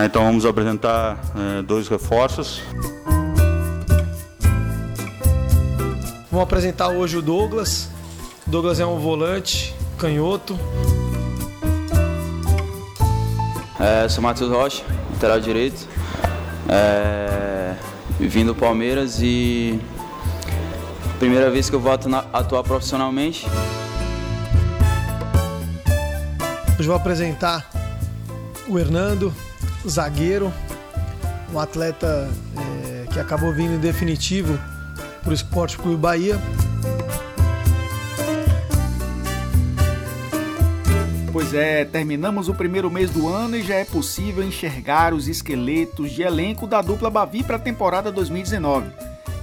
Né? Então vamos apresentar é, dois reforços. Vamos apresentar hoje o Douglas. O Douglas é um volante, canhoto. É, sou Matheus Rocha, lateral direito. É, vim do Palmeiras e primeira vez que eu vou atuar profissionalmente. Hoje vou apresentar o Hernando, zagueiro, um atleta é, que acabou vindo em definitivo para o Esporte Clube Bahia. Pois é, terminamos o primeiro mês do ano e já é possível enxergar os esqueletos de elenco da dupla Bavi para a temporada 2019.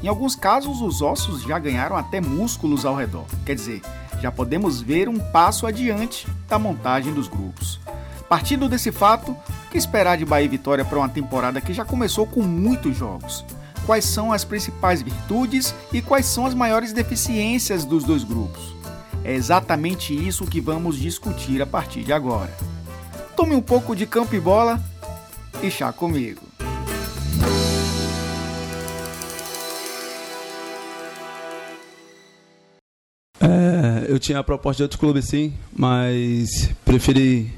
Em alguns casos, os ossos já ganharam até músculos ao redor. Quer dizer, já podemos ver um passo adiante da montagem dos grupos. Partindo desse fato, o que esperar de Bahia Vitória para uma temporada que já começou com muitos jogos? Quais são as principais virtudes e quais são as maiores deficiências dos dois grupos? É exatamente isso que vamos discutir a partir de agora. Tome um pouco de campo e bola e chá comigo. É, eu tinha a proposta de outro clube sim, mas preferi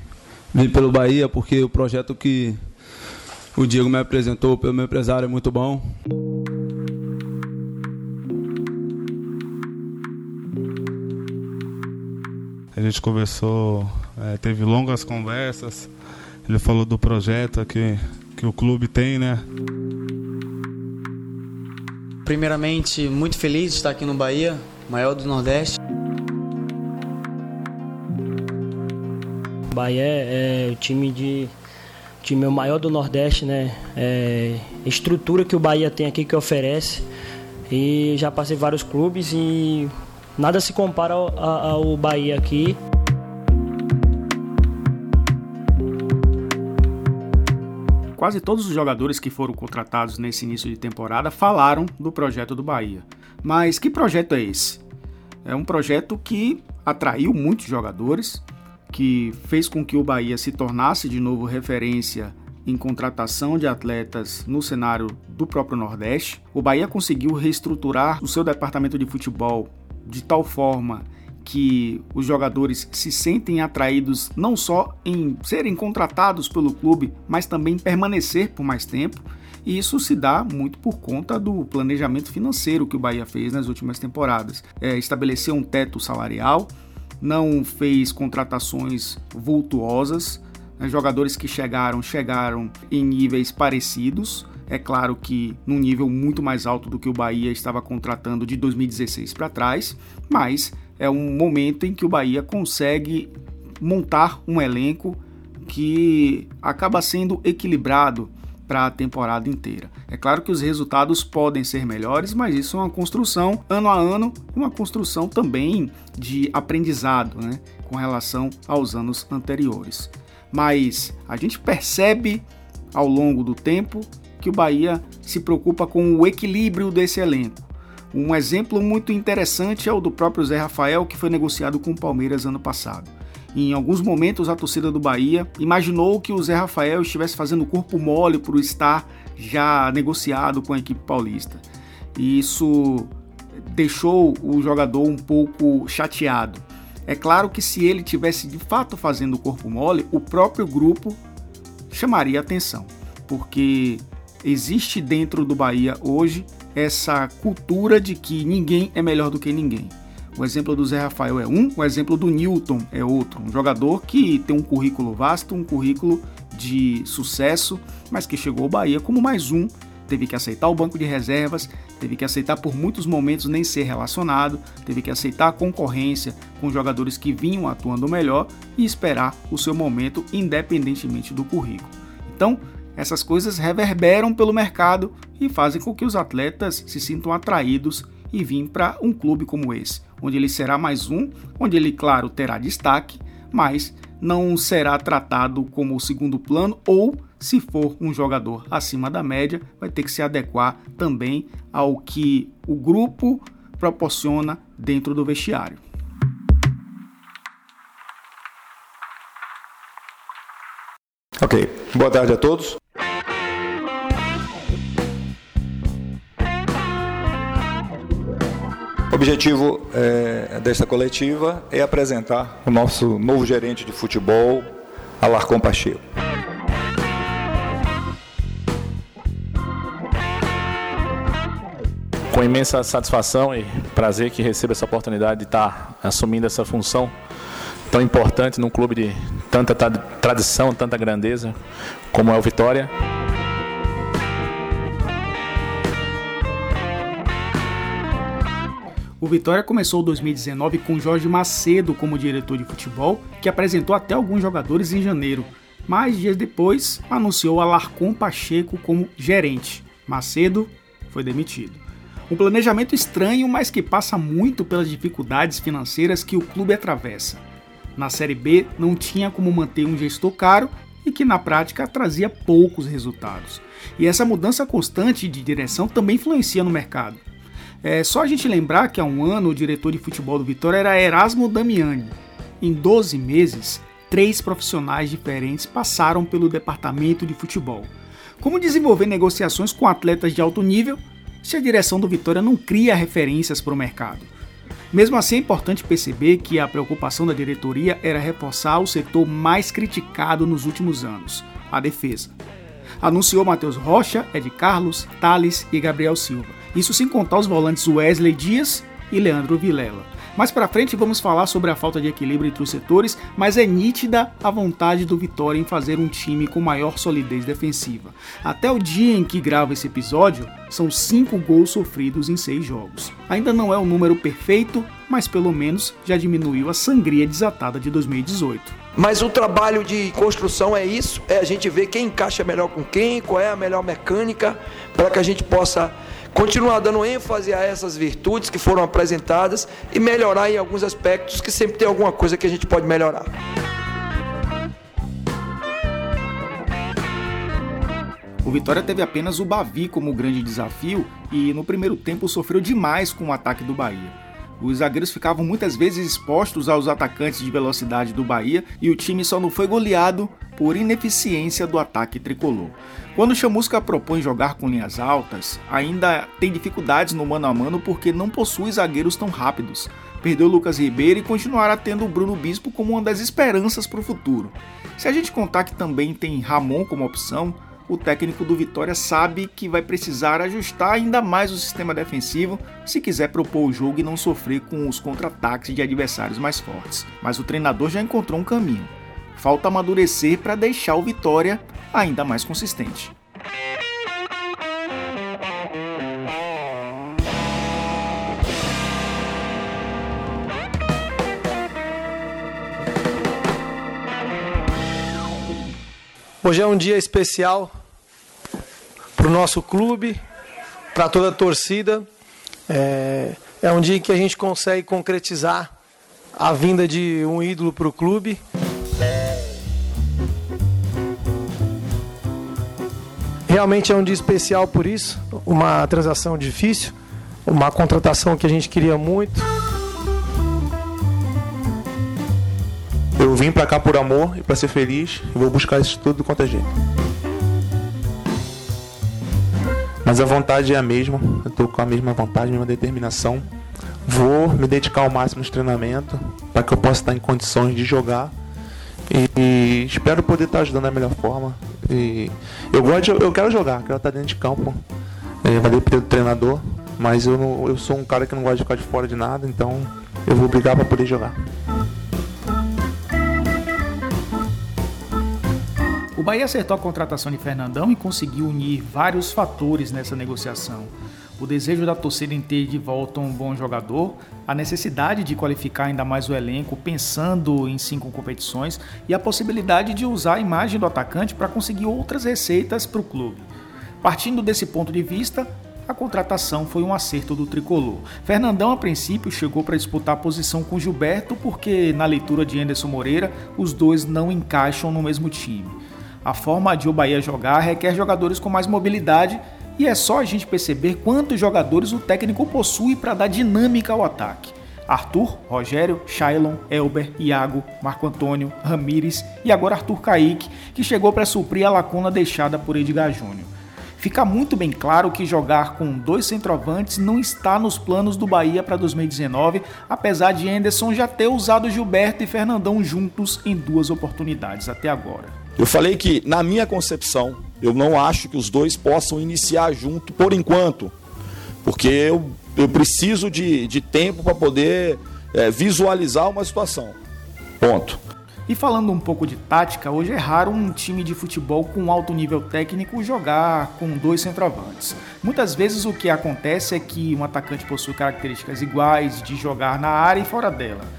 vir pelo Bahia porque o projeto que o Diego me apresentou pelo meu empresário é muito bom. A gente conversou, é, teve longas conversas. Ele falou do projeto que, que o clube tem, né? Primeiramente, muito feliz de estar aqui no Bahia, maior do Nordeste. Bahia é, é o time de time maior do Nordeste, né? É, estrutura que o Bahia tem aqui que oferece. E já passei vários clubes e nada se compara ao, ao Bahia aqui. Quase todos os jogadores que foram contratados nesse início de temporada falaram do projeto do Bahia. Mas que projeto é esse? É um projeto que atraiu muitos jogadores, que fez com que o Bahia se tornasse de novo referência em contratação de atletas no cenário do próprio Nordeste. O Bahia conseguiu reestruturar o seu departamento de futebol de tal forma que os jogadores se sentem atraídos não só em serem contratados pelo clube, mas também permanecer por mais tempo. E isso se dá muito por conta do planejamento financeiro que o Bahia fez nas últimas temporadas. É, estabeleceu um teto salarial, não fez contratações vultuosas. Né? Jogadores que chegaram, chegaram em níveis parecidos. É claro que num nível muito mais alto do que o Bahia estava contratando de 2016 para trás, mas é um momento em que o Bahia consegue montar um elenco que acaba sendo equilibrado para a temporada inteira. É claro que os resultados podem ser melhores, mas isso é uma construção ano a ano uma construção também de aprendizado né, com relação aos anos anteriores. Mas a gente percebe ao longo do tempo que o Bahia se preocupa com o equilíbrio desse elenco. Um exemplo muito interessante é o do próprio Zé Rafael, que foi negociado com o Palmeiras ano passado. Em alguns momentos, a torcida do Bahia imaginou que o Zé Rafael estivesse fazendo corpo mole por estar já negociado com a equipe paulista. E isso deixou o jogador um pouco chateado. É claro que se ele tivesse de fato fazendo corpo mole, o próprio grupo chamaria atenção, porque existe dentro do Bahia hoje essa cultura de que ninguém é melhor do que ninguém. O exemplo do Zé Rafael é um, o exemplo do Newton é outro. Um jogador que tem um currículo vasto, um currículo de sucesso, mas que chegou ao Bahia como mais um. Teve que aceitar o banco de reservas, teve que aceitar por muitos momentos nem ser relacionado, teve que aceitar a concorrência com jogadores que vinham atuando melhor e esperar o seu momento independentemente do currículo. Então, essas coisas reverberam pelo mercado e fazem com que os atletas se sintam atraídos e vir para um clube como esse, onde ele será mais um, onde ele, claro, terá destaque, mas não será tratado como o segundo plano ou, se for um jogador acima da média, vai ter que se adequar também ao que o grupo proporciona dentro do vestiário. Ok, boa tarde a todos. Objetivo é, desta coletiva é apresentar o nosso novo gerente de futebol, Alarcon Pacheco. Com imensa satisfação e prazer que recebo essa oportunidade de estar assumindo essa função tão importante num clube de tanta tradição, tanta grandeza como é o Vitória. O Vitória começou 2019 com Jorge Macedo como diretor de futebol, que apresentou até alguns jogadores em janeiro, mas dias depois anunciou Alarcon Pacheco como gerente. Macedo foi demitido. Um planejamento estranho, mas que passa muito pelas dificuldades financeiras que o clube atravessa. Na Série B não tinha como manter um gestor caro e que na prática trazia poucos resultados. E essa mudança constante de direção também influencia no mercado. É só a gente lembrar que há um ano o diretor de futebol do Vitória era Erasmo Damiani. Em 12 meses, três profissionais diferentes passaram pelo departamento de futebol. Como desenvolver negociações com atletas de alto nível se a direção do Vitória não cria referências para o mercado? Mesmo assim, é importante perceber que a preocupação da diretoria era reforçar o setor mais criticado nos últimos anos, a defesa. Anunciou Matheus Rocha, Ed Carlos, Thales e Gabriel Silva. Isso sem contar os volantes Wesley Dias e Leandro Vilela. Mais para frente vamos falar sobre a falta de equilíbrio entre os setores, mas é nítida a vontade do Vitória em fazer um time com maior solidez defensiva. Até o dia em que gravo esse episódio, são 5 gols sofridos em 6 jogos. Ainda não é o um número perfeito, mas pelo menos já diminuiu a sangria desatada de 2018. Mas o trabalho de construção é isso, é a gente ver quem encaixa melhor com quem, qual é a melhor mecânica, para que a gente possa continuar dando ênfase a essas virtudes que foram apresentadas e melhorar em alguns aspectos que sempre tem alguma coisa que a gente pode melhorar. O Vitória teve apenas o Bavi como grande desafio e no primeiro tempo sofreu demais com o ataque do Bahia. Os zagueiros ficavam muitas vezes expostos aos atacantes de velocidade do Bahia e o time só não foi goleado por ineficiência do ataque tricolor. Quando Chamusca propõe jogar com linhas altas, ainda tem dificuldades no mano a mano porque não possui zagueiros tão rápidos. Perdeu Lucas Ribeiro e continuará tendo o Bruno Bispo como uma das esperanças para o futuro. Se a gente contar que também tem Ramon como opção, o técnico do Vitória sabe que vai precisar ajustar ainda mais o sistema defensivo se quiser propor o jogo e não sofrer com os contra-ataques de adversários mais fortes. Mas o treinador já encontrou um caminho. Falta amadurecer para deixar o Vitória ainda mais consistente. Hoje é um dia especial o nosso clube, para toda a torcida. É, é um dia em que a gente consegue concretizar a vinda de um ídolo para o clube. Realmente é um dia especial por isso, uma transação difícil, uma contratação que a gente queria muito. Eu vim para cá por amor e para ser feliz, e vou buscar isso tudo quanto é jeito. Mas a vontade é a mesma, eu estou com a mesma vontade, a mesma determinação. Vou me dedicar ao máximo no treinamento para que eu possa estar em condições de jogar e, espero poder estar ajudando da melhor forma. E eu gosto, eu quero jogar, quero estar dentro de campo. É, vai depender do treinador, mas eu, não, eu sou um cara que não gosta de ficar de fora de nada, então eu vou brigar para poder jogar. O Bahia acertou a contratação de Fernandão e conseguiu unir vários fatores nessa negociação. O desejo da torcida em ter de volta um bom jogador, a necessidade de qualificar ainda mais o elenco pensando em cinco competições e a possibilidade de usar a imagem do atacante para conseguir outras receitas para o clube. Partindo desse ponto de vista, a contratação foi um acerto do tricolor. Fernandão, a princípio, chegou para disputar a posição com Gilberto, porque, na leitura de Anderson Moreira, os dois não encaixam no mesmo time. A forma de o Bahia jogar requer jogadores com mais mobilidade e é só a gente perceber quantos jogadores o técnico possui para dar dinâmica ao ataque. Arthur, Rogério, Shailon, Elber, Iago, Marco Antônio, Ramires e agora Arthur Kaique, que chegou para suprir a lacuna deixada por Edgar Júnior. fica muito bem claro que jogar com dois centroavantes não está nos planos do Bahia para 2019, apesar de Anderson já ter usado Gilberto e Fernandão juntos em duas oportunidades até agora. Eu falei que, na minha concepção, eu não acho que os dois possam iniciar junto por enquanto, porque eu, eu preciso de, de tempo para poder é, visualizar uma situação. Ponto. E falando um pouco de tática, hoje é raro um time de futebol com alto nível técnico jogar com dois centroavantes. Muitas vezes o que acontece é que um atacante possui características iguais de jogar na área e fora dela.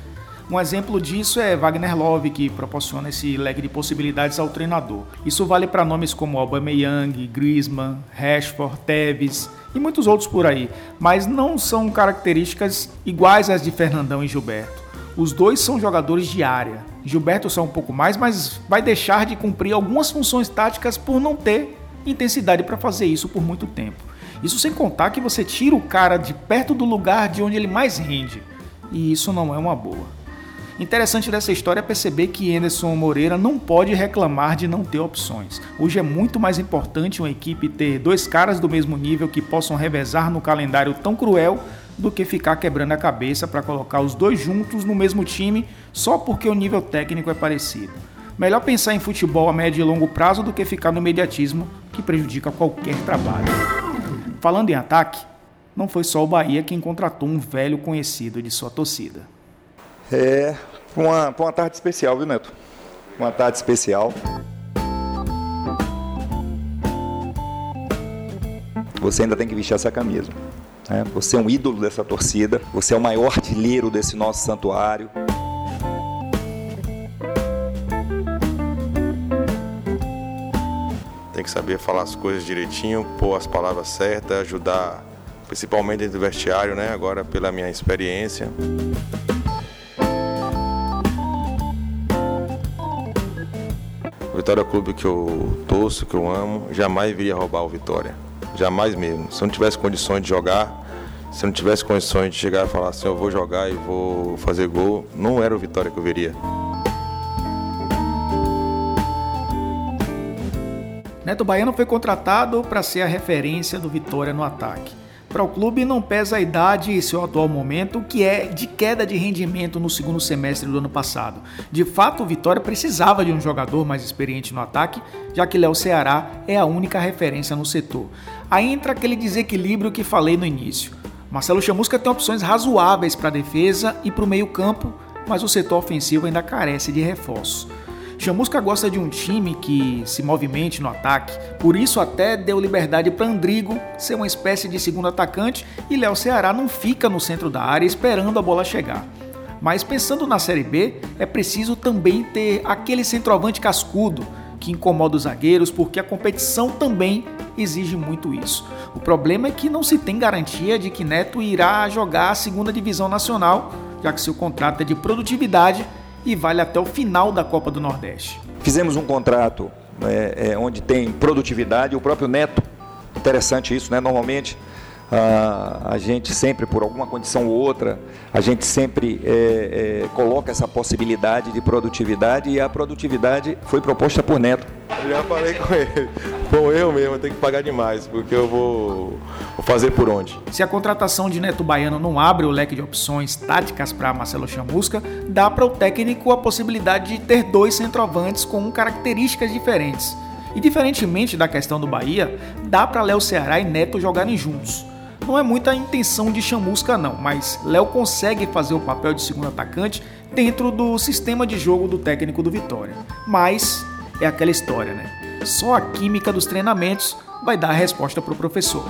Um exemplo disso é Wagner Love, que proporciona esse leque de possibilidades ao treinador. Isso vale para nomes como Aubameyang, Griezmann, Rashford, Tevez e muitos outros por aí, mas não são características iguais às de Fernandão e Gilberto. Os dois são jogadores de área, Gilberto só um pouco mais, mas vai deixar de cumprir algumas funções táticas por não ter intensidade para fazer isso por muito tempo. Isso sem contar que você tira o cara de perto do lugar de onde ele mais rende. E isso não é uma boa. Interessante dessa história é perceber que Anderson Moreira não pode reclamar de não ter opções. Hoje é muito mais importante uma equipe ter dois caras do mesmo nível que possam revezar no calendário tão cruel do que ficar quebrando a cabeça para colocar os dois juntos no mesmo time só porque o nível técnico é parecido. Melhor pensar em futebol a médio e longo prazo do que ficar no imediatismo que prejudica qualquer trabalho. Falando em ataque, não foi só o Bahia quem contratou um velho conhecido de sua torcida. É, uma, uma tarde especial, viu, Neto? Uma tarde especial. Você ainda tem que vestir essa camisa. Né? Você é um ídolo dessa torcida, você é o maior artilheiro desse nosso santuário. Tem que saber falar as coisas direitinho, pôr as palavras certas, ajudar, principalmente dentro do vestiário, né? Agora pela minha experiência. Vitória é o clube que eu torço, que eu amo, jamais viria roubar o Vitória. Jamais mesmo. Se eu não tivesse condições de jogar, se eu não tivesse condições de chegar e falar assim, eu vou jogar e vou fazer gol, não era o Vitória que eu veria. Neto Baiano foi contratado para ser a referência do Vitória no ataque. Para o clube não pesa a idade e seu atual momento, que é de queda de rendimento no segundo semestre do ano passado. De fato, o Vitória precisava de um jogador mais experiente no ataque, já que Léo Ceará é a única referência no setor. Aí entra aquele desequilíbrio que falei no início. Marcelo Chamusca tem opções razoáveis para a defesa e para o meio-campo, mas o setor ofensivo ainda carece de reforços. Chamusca gosta de um time que se movimente no ataque, por isso até deu liberdade para Andrigo ser uma espécie de segundo atacante e Léo Ceará não fica no centro da área esperando a bola chegar. Mas pensando na Série B, é preciso também ter aquele centroavante cascudo que incomoda os zagueiros, porque a competição também exige muito isso. O problema é que não se tem garantia de que Neto irá jogar a segunda divisão nacional, já que seu contrato é de produtividade e vale até o final da Copa do Nordeste. Fizemos um contrato é, é, onde tem produtividade, o próprio Neto, interessante isso, né? Normalmente ah, a gente sempre, por alguma condição ou outra, a gente sempre é, é, coloca essa possibilidade de produtividade e a produtividade foi proposta por Neto. Eu já falei com ele, com eu mesmo, eu tenho que pagar demais, porque eu vou, vou fazer por onde. Se a contratação de Neto Baiano não abre o leque de opções táticas para Marcelo Chamusca, dá para o técnico a possibilidade de ter dois centroavantes com características diferentes. E diferentemente da questão do Bahia, dá para Léo Ceará e Neto jogarem juntos. Não é muita intenção de chamusca não, mas Léo consegue fazer o papel de segundo atacante dentro do sistema de jogo do técnico do Vitória. Mas é aquela história, né? Só a química dos treinamentos vai dar a resposta para o professor.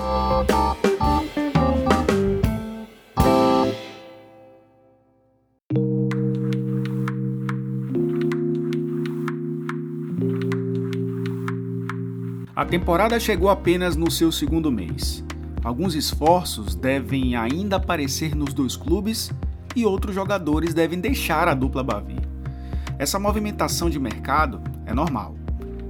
A temporada chegou apenas no seu segundo mês. Alguns esforços devem ainda aparecer nos dois clubes e outros jogadores devem deixar a dupla Bavi. Essa movimentação de mercado é normal,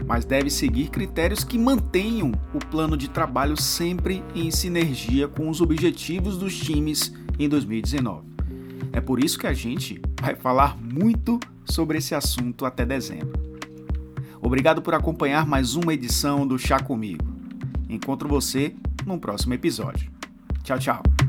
mas deve seguir critérios que mantenham o plano de trabalho sempre em sinergia com os objetivos dos times em 2019. É por isso que a gente vai falar muito sobre esse assunto até dezembro. Obrigado por acompanhar mais uma edição do Chá Comigo. Encontro você num próximo episódio. Tchau, tchau.